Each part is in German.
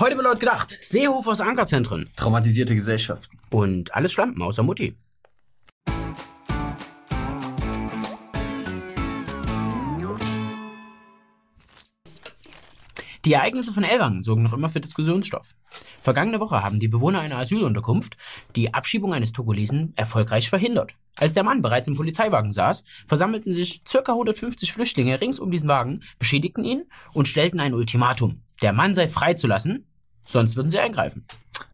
Heute wird laut gedacht, Seehofers Ankerzentren Traumatisierte Gesellschaften. und alles Schlampen außer Mutti. Die Ereignisse von Elwangen sorgen noch immer für Diskussionsstoff. Vergangene Woche haben die Bewohner einer Asylunterkunft die Abschiebung eines Togolesen erfolgreich verhindert. Als der Mann bereits im Polizeiwagen saß, versammelten sich ca. 150 Flüchtlinge rings um diesen Wagen, beschädigten ihn und stellten ein Ultimatum. Der Mann sei freizulassen, sonst würden sie eingreifen.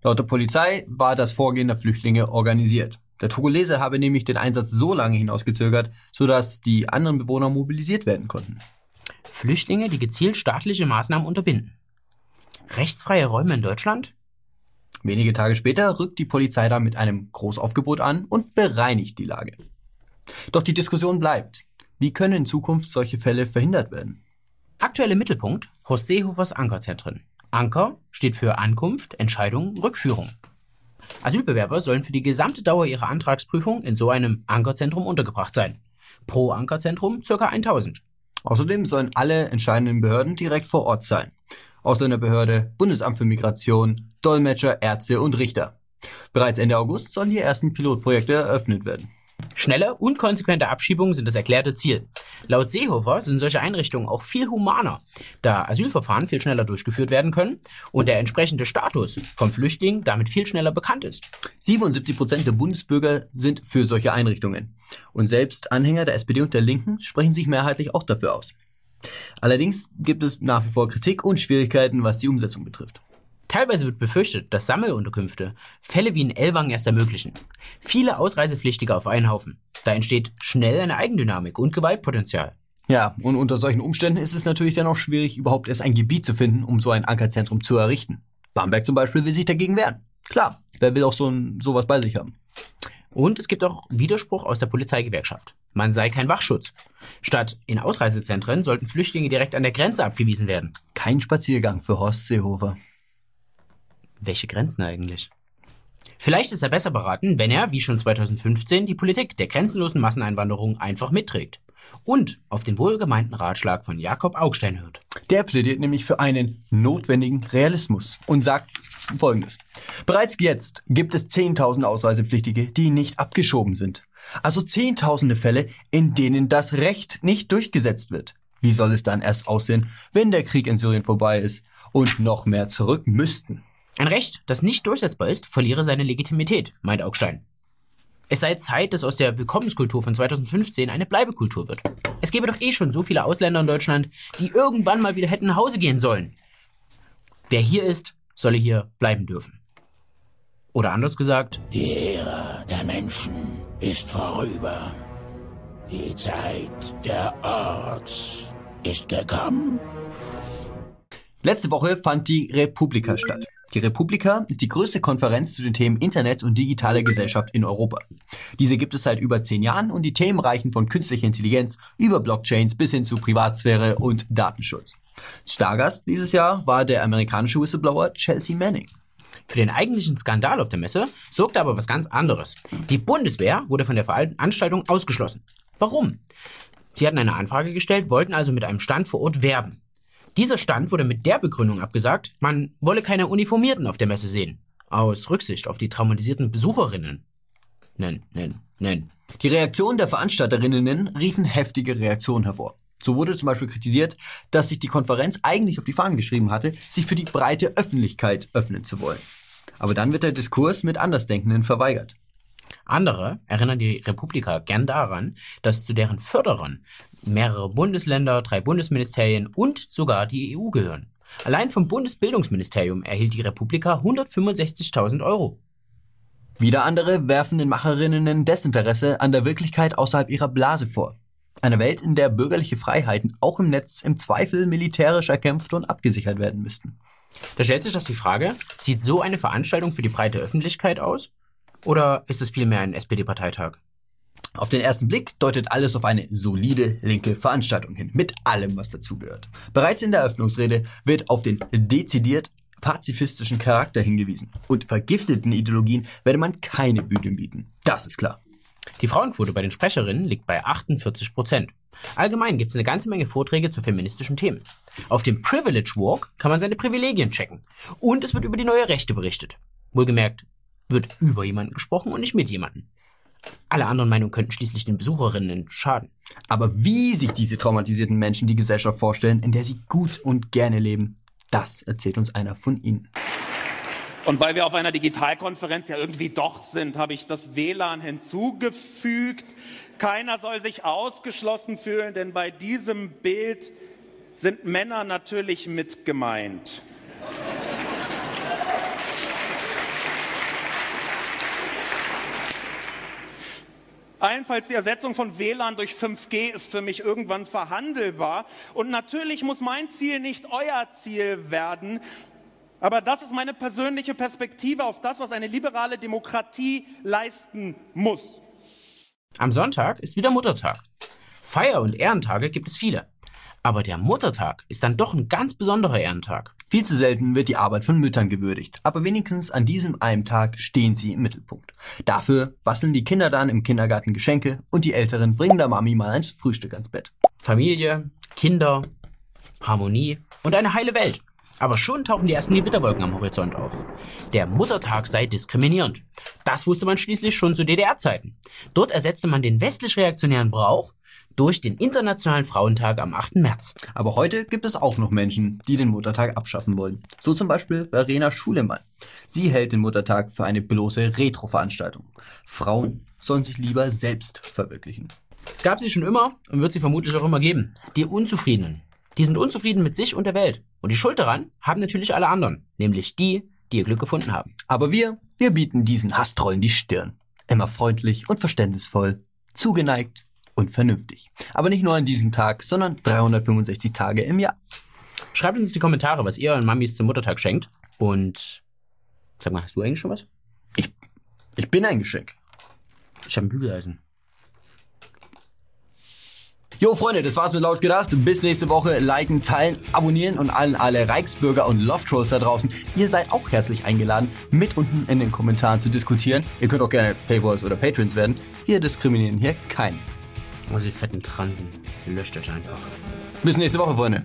Laut der Polizei war das Vorgehen der Flüchtlinge organisiert. Der Togolese habe nämlich den Einsatz so lange hinausgezögert, sodass die anderen Bewohner mobilisiert werden konnten. Flüchtlinge, die gezielt staatliche Maßnahmen unterbinden. Rechtsfreie Räume in Deutschland? Wenige Tage später rückt die Polizei da mit einem Großaufgebot an und bereinigt die Lage. Doch die Diskussion bleibt. Wie können in Zukunft solche Fälle verhindert werden? Aktuelle Mittelpunkt Horst Seehofers Ankerzentren. Anker steht für Ankunft, Entscheidung, Rückführung. Asylbewerber sollen für die gesamte Dauer ihrer Antragsprüfung in so einem Ankerzentrum untergebracht sein. Pro Ankerzentrum ca. 1000. Außerdem sollen alle entscheidenden Behörden direkt vor Ort sein. Ausländerbehörde, Bundesamt für Migration, Dolmetscher, Ärzte und Richter. Bereits Ende August sollen die ersten Pilotprojekte eröffnet werden. Schnelle und konsequente Abschiebungen sind das erklärte Ziel. Laut Seehofer sind solche Einrichtungen auch viel humaner, da Asylverfahren viel schneller durchgeführt werden können und der entsprechende Status vom Flüchtling damit viel schneller bekannt ist. 77 Prozent der Bundesbürger sind für solche Einrichtungen. Und selbst Anhänger der SPD und der Linken sprechen sich mehrheitlich auch dafür aus. Allerdings gibt es nach wie vor Kritik und Schwierigkeiten, was die Umsetzung betrifft. Teilweise wird befürchtet, dass Sammelunterkünfte Fälle wie in Ellwangen erst ermöglichen. Viele Ausreisepflichtige auf einen Haufen. Da entsteht schnell eine Eigendynamik und Gewaltpotenzial. Ja, und unter solchen Umständen ist es natürlich dann auch schwierig, überhaupt erst ein Gebiet zu finden, um so ein Ankerzentrum zu errichten. Bamberg zum Beispiel will sich dagegen wehren. Klar, wer will auch so ein, sowas bei sich haben? Und es gibt auch Widerspruch aus der Polizeigewerkschaft. Man sei kein Wachschutz. Statt in Ausreisezentren sollten Flüchtlinge direkt an der Grenze abgewiesen werden. Kein Spaziergang für Horst Seehofer. Welche Grenzen eigentlich? Vielleicht ist er besser beraten, wenn er, wie schon 2015, die Politik der grenzenlosen Masseneinwanderung einfach mitträgt. Und auf den wohlgemeinten Ratschlag von Jakob Augstein hört. Der plädiert nämlich für einen notwendigen Realismus und sagt Folgendes. Bereits jetzt gibt es 10.000 Ausreisepflichtige, die nicht abgeschoben sind. Also Zehntausende Fälle, in denen das Recht nicht durchgesetzt wird. Wie soll es dann erst aussehen, wenn der Krieg in Syrien vorbei ist und noch mehr zurück müssten? Ein Recht, das nicht durchsetzbar ist, verliere seine Legitimität, meint Augstein. Es sei Zeit, dass aus der Willkommenskultur von 2015 eine Bleibekultur wird. Es gäbe doch eh schon so viele Ausländer in Deutschland, die irgendwann mal wieder hätten nach Hause gehen sollen. Wer hier ist, solle hier bleiben dürfen. Oder anders gesagt, Die Ära der Menschen ist vorüber. Die Zeit der Orks ist gekommen. Letzte Woche fand die Republika statt. Die Republika ist die größte Konferenz zu den Themen Internet und digitale Gesellschaft in Europa. Diese gibt es seit über zehn Jahren und die Themen reichen von künstlicher Intelligenz über Blockchains bis hin zu Privatsphäre und Datenschutz. Stargast dieses Jahr war der amerikanische Whistleblower Chelsea Manning. Für den eigentlichen Skandal auf der Messe sorgte aber was ganz anderes. Die Bundeswehr wurde von der Veranstaltung ausgeschlossen. Warum? Sie hatten eine Anfrage gestellt, wollten also mit einem Stand vor Ort werben. Dieser Stand wurde mit der Begründung abgesagt, man wolle keine Uniformierten auf der Messe sehen. Aus Rücksicht auf die traumatisierten Besucherinnen. Nein, nein, nein. Die Reaktionen der Veranstalterinnen riefen heftige Reaktionen hervor. So wurde zum Beispiel kritisiert, dass sich die Konferenz eigentlich auf die Fahnen geschrieben hatte, sich für die breite Öffentlichkeit öffnen zu wollen. Aber dann wird der Diskurs mit Andersdenkenden verweigert. Andere erinnern die Republika gern daran, dass zu deren Förderern mehrere Bundesländer, drei Bundesministerien und sogar die EU gehören. Allein vom Bundesbildungsministerium erhielt die Republika 165.000 Euro. Wieder andere werfen den Macherinnen Desinteresse an der Wirklichkeit außerhalb ihrer Blase vor. Eine Welt, in der bürgerliche Freiheiten auch im Netz im Zweifel militärisch erkämpft und abgesichert werden müssten. Da stellt sich doch die Frage, sieht so eine Veranstaltung für die breite Öffentlichkeit aus? Oder ist es vielmehr ein SPD-Parteitag? Auf den ersten Blick deutet alles auf eine solide linke Veranstaltung hin, mit allem, was dazugehört. Bereits in der Eröffnungsrede wird auf den dezidiert pazifistischen Charakter hingewiesen. Und vergifteten Ideologien werde man keine Bühne bieten. Das ist klar. Die Frauenquote bei den Sprecherinnen liegt bei 48 Prozent. Allgemein gibt es eine ganze Menge Vorträge zu feministischen Themen. Auf dem Privilege Walk kann man seine Privilegien checken. Und es wird über die neue Rechte berichtet. Wohlgemerkt, wird über jemanden gesprochen und nicht mit jemandem. Alle anderen Meinungen könnten schließlich den Besucherinnen schaden. Aber wie sich diese traumatisierten Menschen die Gesellschaft vorstellen, in der sie gut und gerne leben, das erzählt uns einer von ihnen. Und weil wir auf einer Digitalkonferenz ja irgendwie doch sind, habe ich das WLAN hinzugefügt. Keiner soll sich ausgeschlossen fühlen, denn bei diesem Bild sind Männer natürlich mit gemeint. Allenfalls die Ersetzung von WLAN durch 5G ist für mich irgendwann verhandelbar. Und natürlich muss mein Ziel nicht euer Ziel werden. Aber das ist meine persönliche Perspektive auf das, was eine liberale Demokratie leisten muss. Am Sonntag ist wieder Muttertag. Feier- und Ehrentage gibt es viele. Aber der Muttertag ist dann doch ein ganz besonderer Ehrentag. Viel zu selten wird die Arbeit von Müttern gewürdigt, aber wenigstens an diesem einen Tag stehen sie im Mittelpunkt. Dafür basteln die Kinder dann im Kindergarten Geschenke und die Älteren bringen der Mami mal ein Frühstück ans Bett. Familie, Kinder, Harmonie und eine heile Welt. Aber schon tauchen die ersten Gewitterwolken am Horizont auf. Der Muttertag sei diskriminierend. Das wusste man schließlich schon zu DDR-Zeiten. Dort ersetzte man den westlich-reaktionären Brauch durch den Internationalen Frauentag am 8. März. Aber heute gibt es auch noch Menschen, die den Muttertag abschaffen wollen. So zum Beispiel Verena Schulemann. Sie hält den Muttertag für eine bloße Retro-Veranstaltung. Frauen sollen sich lieber selbst verwirklichen. Es gab sie schon immer und wird sie vermutlich auch immer geben. Die Unzufriedenen. Die sind unzufrieden mit sich und der Welt. Und die Schuld daran haben natürlich alle anderen, nämlich die, die ihr Glück gefunden haben. Aber wir, wir bieten diesen Hasstrollen die Stirn. Immer freundlich und verständnisvoll, zugeneigt und vernünftig. Aber nicht nur an diesem Tag, sondern 365 Tage im Jahr. Schreibt uns in die Kommentare, was ihr euren Mamis zum Muttertag schenkt. Und sag mal, hast du eigentlich schon was? Ich, ich bin ein Geschenk. Ich habe ein Bügeleisen. Jo, Freunde, das war's mit laut gedacht. Bis nächste Woche. Liken, teilen, abonnieren und allen alle Reichsbürger und Love Trolls da draußen. Ihr seid auch herzlich eingeladen, mit unten in den Kommentaren zu diskutieren. Ihr könnt auch gerne Paywalls oder Patrons werden. Wir diskriminieren hier keinen. Oh, die fetten Transen. Löscht euch einfach. Bis nächste Woche, Freunde.